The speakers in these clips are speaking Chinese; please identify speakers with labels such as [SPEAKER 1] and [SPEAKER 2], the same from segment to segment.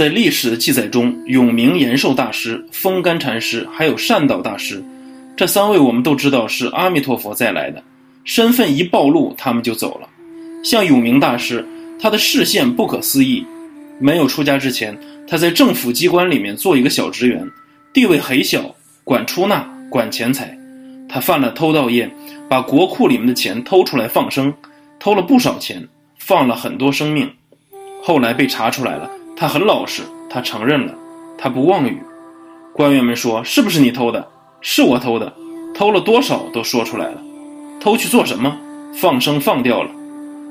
[SPEAKER 1] 在历史的记载中，永明延寿大师、风干禅师还有善导大师，这三位我们都知道是阿弥陀佛再来的，身份一暴露，他们就走了。像永明大师，他的视线不可思议。没有出家之前，他在政府机关里面做一个小职员，地位很小，管出纳，管钱财。他犯了偷盗业，把国库里面的钱偷出来放生，偷了不少钱，放了很多生命。后来被查出来了，他很老实，他承认了，他不妄语。官员们说：“是不是你偷的？”“是我偷的。”“偷了多少？”都说出来了。偷去做什么？放生放掉了。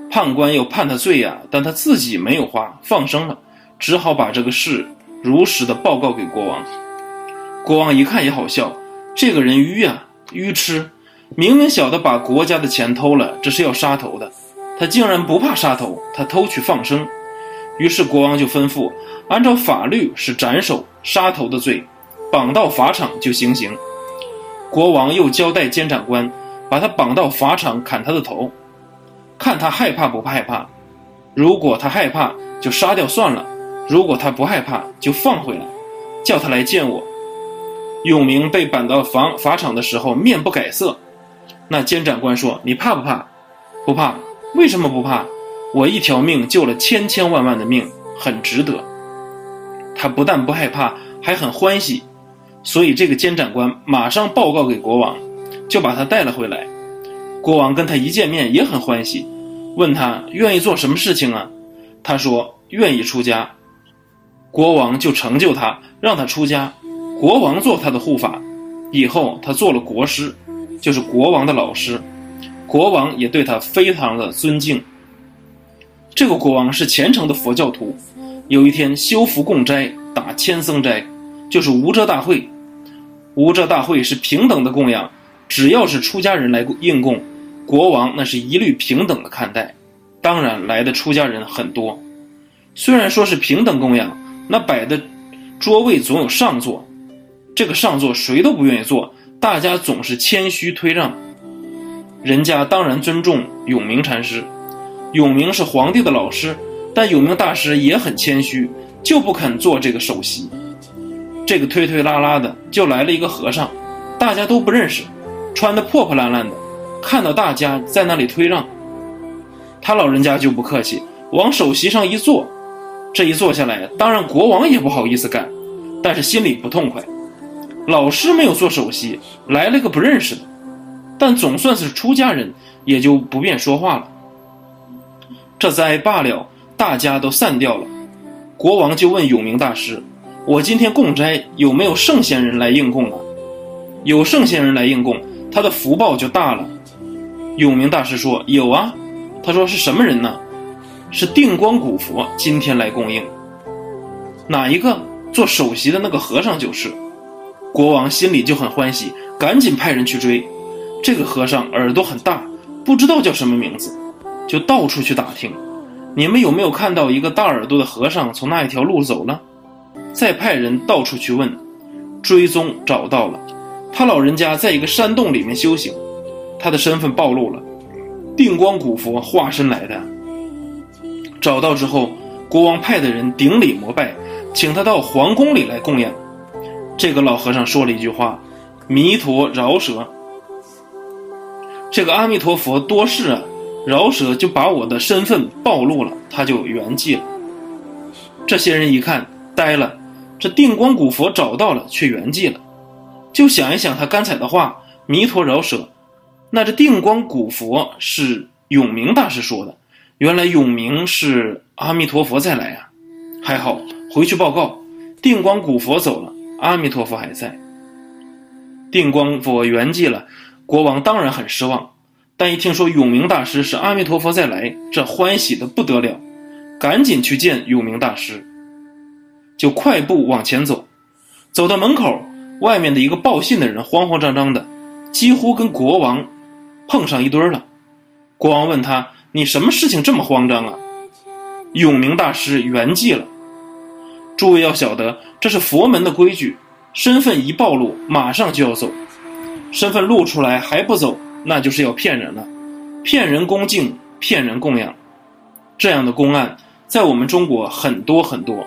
[SPEAKER 1] 判官要判他罪呀，但他自己没有花，放生了，只好把这个事如实的报告给国王。国王一看也好笑，这个人愚啊，愚痴，明明晓得把国家的钱偷了，这是要杀头的，他竟然不怕杀头，他偷去放生。于是国王就吩咐，按照法律是斩首杀头的罪，绑到法场就行刑。国王又交代监斩官，把他绑到法场砍他的头。看他害怕不害怕，如果他害怕，就杀掉算了；如果他不害怕，就放回来，叫他来见我。永明被绑到法法场的时候，面不改色。那监斩官说：“你怕不怕？不怕。为什么不怕？我一条命救了千千万万的命，很值得。”他不但不害怕，还很欢喜。所以这个监斩官马上报告给国王，就把他带了回来。国王跟他一见面也很欢喜，问他愿意做什么事情啊？他说愿意出家。国王就成就他，让他出家。国王做他的护法，以后他做了国师，就是国王的老师。国王也对他非常的尊敬。这个国王是虔诚的佛教徒，有一天修福供斋，打千僧斋，就是无遮大会。无遮大会是平等的供养。只要是出家人来应供，国王那是一律平等的看待。当然来的出家人很多，虽然说是平等供养，那摆的桌位总有上座，这个上座谁都不愿意坐，大家总是谦虚推让。人家当然尊重永明禅师，永明是皇帝的老师，但永明大师也很谦虚，就不肯坐这个首席。这个推推拉拉的就来了一个和尚，大家都不认识。穿的破破烂烂的，看到大家在那里推让，他老人家就不客气，往首席上一坐，这一坐下来，当然国王也不好意思干，但是心里不痛快。老师没有做首席，来了个不认识的，但总算是出家人，也就不便说话了。这灾罢了，大家都散掉了。国王就问永明大师：“我今天供斋有没有圣贤人来应供啊？”有圣贤人来应供。他的福报就大了。永明大师说：“有啊。”他说：“是什么人呢？是定光古佛今天来供应。哪一个做首席的那个和尚就是。”国王心里就很欢喜，赶紧派人去追。这个和尚耳朵很大，不知道叫什么名字，就到处去打听。你们有没有看到一个大耳朵的和尚从那一条路走了？再派人到处去问，追踪找到了。他老人家在一个山洞里面修行，他的身份暴露了，定光古佛化身来的。找到之后，国王派的人顶礼膜拜，请他到皇宫里来供养。这个老和尚说了一句话：“弥陀饶舌。”这个阿弥陀佛多事啊，饶舌就把我的身份暴露了，他就圆寂了。这些人一看呆了，这定光古佛找到了，却圆寂了。就想一想他刚才的话，弥陀饶舍，那这定光古佛是永明大师说的，原来永明是阿弥陀佛再来啊，还好回去报告，定光古佛走了，阿弥陀佛还在。定光佛圆寂了，国王当然很失望，但一听说永明大师是阿弥陀佛再来，这欢喜的不得了，赶紧去见永明大师，就快步往前走，走到门口。外面的一个报信的人慌慌张张的，几乎跟国王碰上一堆了。国王问他：“你什么事情这么慌张啊？”永明大师圆寂了。诸位要晓得，这是佛门的规矩，身份一暴露，马上就要走。身份露出来还不走，那就是要骗人了，骗人恭敬，骗人供养。这样的公案在我们中国很多很多。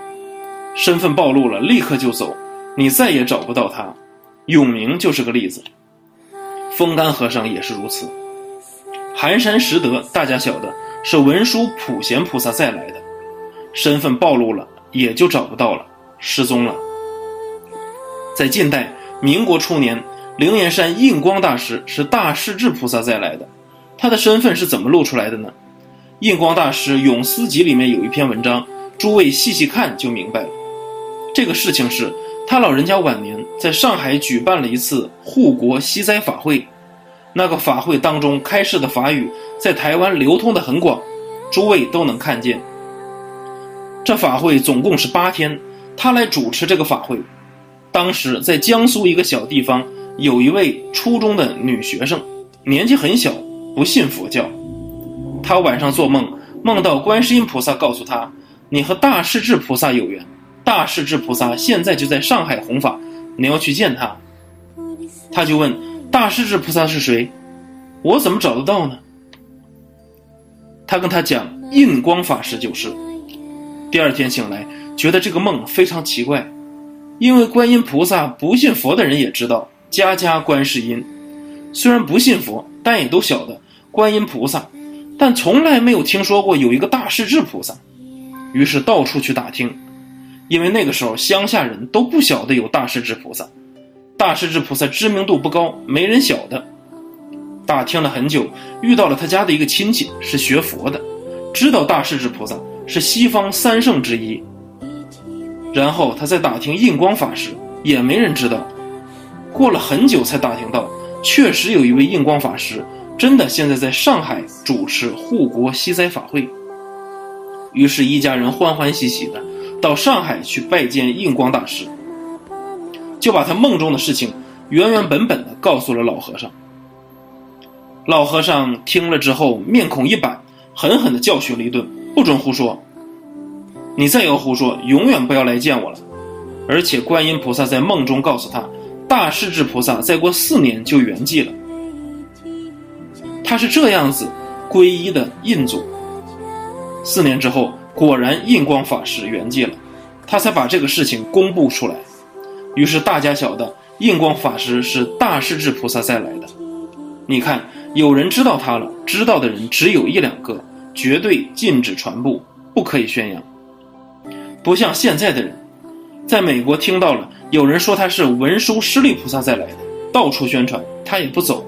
[SPEAKER 1] 身份暴露了，立刻就走，你再也找不到他。永明就是个例子，风干和尚也是如此。寒山拾得，大家晓得是文殊普贤菩萨再来的，身份暴露了，也就找不到了，失踪了。在近代，民国初年，灵岩山印光大师是大势至菩萨再来的，他的身份是怎么露出来的呢？印光大师《永思集》里面有一篇文章，诸位细细看就明白了。这个事情是他老人家晚年在上海举办了一次护国息灾法会，那个法会当中开示的法语在台湾流通的很广，诸位都能看见。这法会总共是八天，他来主持这个法会。当时在江苏一个小地方，有一位初中的女学生，年纪很小，不信佛教。他晚上做梦，梦到观世音菩萨告诉他：“你和大势至菩萨有缘，大势至菩萨现在就在上海弘法，你要去见他。”他就问：“大势至菩萨是谁？我怎么找得到呢？”他跟他讲：“印光法师就是。”第二天醒来，觉得这个梦非常奇怪，因为观音菩萨不信佛的人也知道，家家观世音，虽然不信佛，但也都晓得观音菩萨。但从来没有听说过有一个大势至菩萨，于是到处去打听，因为那个时候乡下人都不晓得有大势至菩萨，大势至菩萨知名度不高，没人晓得。打听了很久，遇到了他家的一个亲戚，是学佛的，知道大势至菩萨是西方三圣之一。然后他再打听印光法师，也没人知道。过了很久才打听到，确实有一位印光法师。真的现在在上海主持护国息灾法会，于是，一家人欢欢喜喜的到上海去拜见印光大师，就把他梦中的事情原原本本的告诉了老和尚。老和尚听了之后，面孔一板，狠狠的教训了一顿：“不准胡说！你再要胡说，永远不要来见我了。”而且，观音菩萨在梦中告诉他，大势至菩萨再过四年就圆寂了。他是这样子皈依的印祖。四年之后，果然印光法师圆寂了，他才把这个事情公布出来。于是大家晓得印光法师是大势至菩萨再来的。你看，有人知道他了，知道的人只有一两个，绝对禁止传播，不可以宣扬。不像现在的人，在美国听到了有人说他是文殊师利菩萨再来的，到处宣传，他也不走。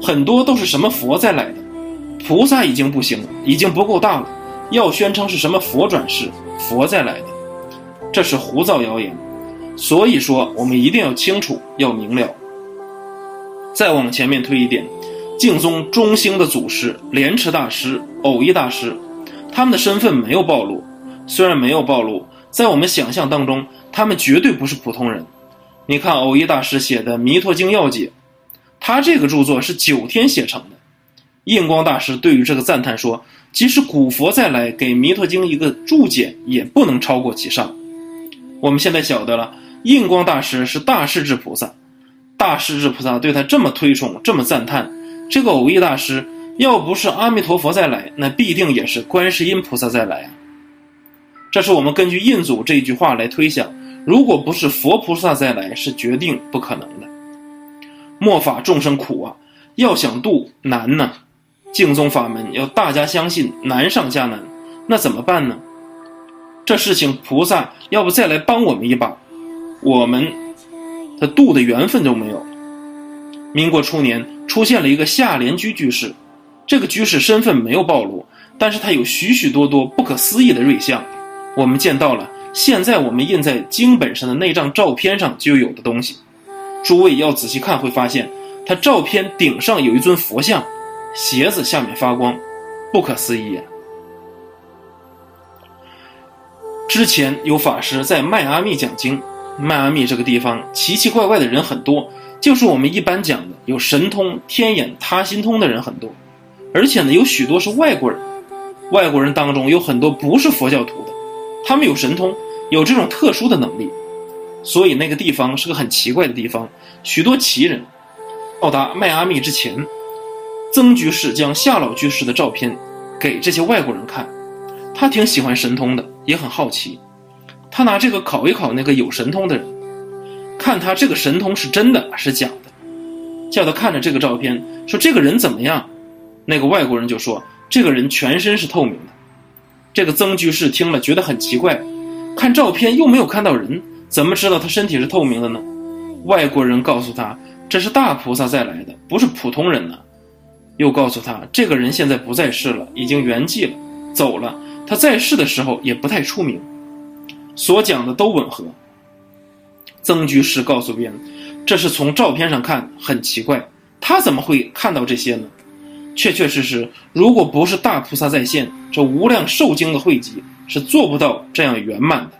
[SPEAKER 1] 很多都是什么佛再来的，菩萨已经不行了，已经不够大了，要宣称是什么佛转世，佛再来的，这是胡造谣言。所以说，我们一定要清楚，要明了。再往前面推一点，净宗中兴的祖师莲池大师、偶一大师，他们的身份没有暴露。虽然没有暴露，在我们想象当中，他们绝对不是普通人。你看，偶一大师写的《弥陀经要解》。他这个著作是九天写成的，印光大师对于这个赞叹说：“即使古佛再来给《弥陀经》一个注解，也不能超过其上。”我们现在晓得了，印光大师是大势至菩萨，大势至菩萨对他这么推崇，这么赞叹。这个偶一大师要不是阿弥陀佛再来，那必定也是观世音菩萨再来。这是我们根据印祖这一句话来推想，如果不是佛菩萨再来，是决定不可能的。末法众生苦啊，要想度难呢。净宗法门要大家相信，难上加难，那怎么办呢？这事情菩萨要不再来帮我们一把，我们的度的缘分都没有。民国初年出现了一个夏莲居居士，这个居士身份没有暴露，但是他有许许多多不可思议的瑞相，我们见到了。现在我们印在经本上的那张照片上就有的东西。诸位要仔细看，会发现他照片顶上有一尊佛像，鞋子下面发光，不可思议。之前有法师在迈阿密讲经，迈阿密这个地方奇奇怪怪的人很多，就是我们一般讲的有神通、天眼、他心通的人很多，而且呢有许多是外国人，外国人当中有很多不是佛教徒的，他们有神通，有这种特殊的能力。所以那个地方是个很奇怪的地方，许多奇人。到达迈阿密之前，曾居士将夏老居士的照片给这些外国人看，他挺喜欢神通的，也很好奇。他拿这个考一考那个有神通的人，看他这个神通是真的是假的。叫他看着这个照片，说这个人怎么样？那个外国人就说这个人全身是透明的。这个曾居士听了觉得很奇怪，看照片又没有看到人，怎么知道他身体是透明的呢？外国人告诉他这是大菩萨再来的，不是普通人呢。又告诉他这个人现在不在世了，已经圆寂了，走了。他在世的时候也不太出名，所讲的都吻合。曾居士告诉别人。这是从照片上看很奇怪，他怎么会看到这些呢？确确实实，如果不是大菩萨在线，这无量寿经的汇集是做不到这样圆满的。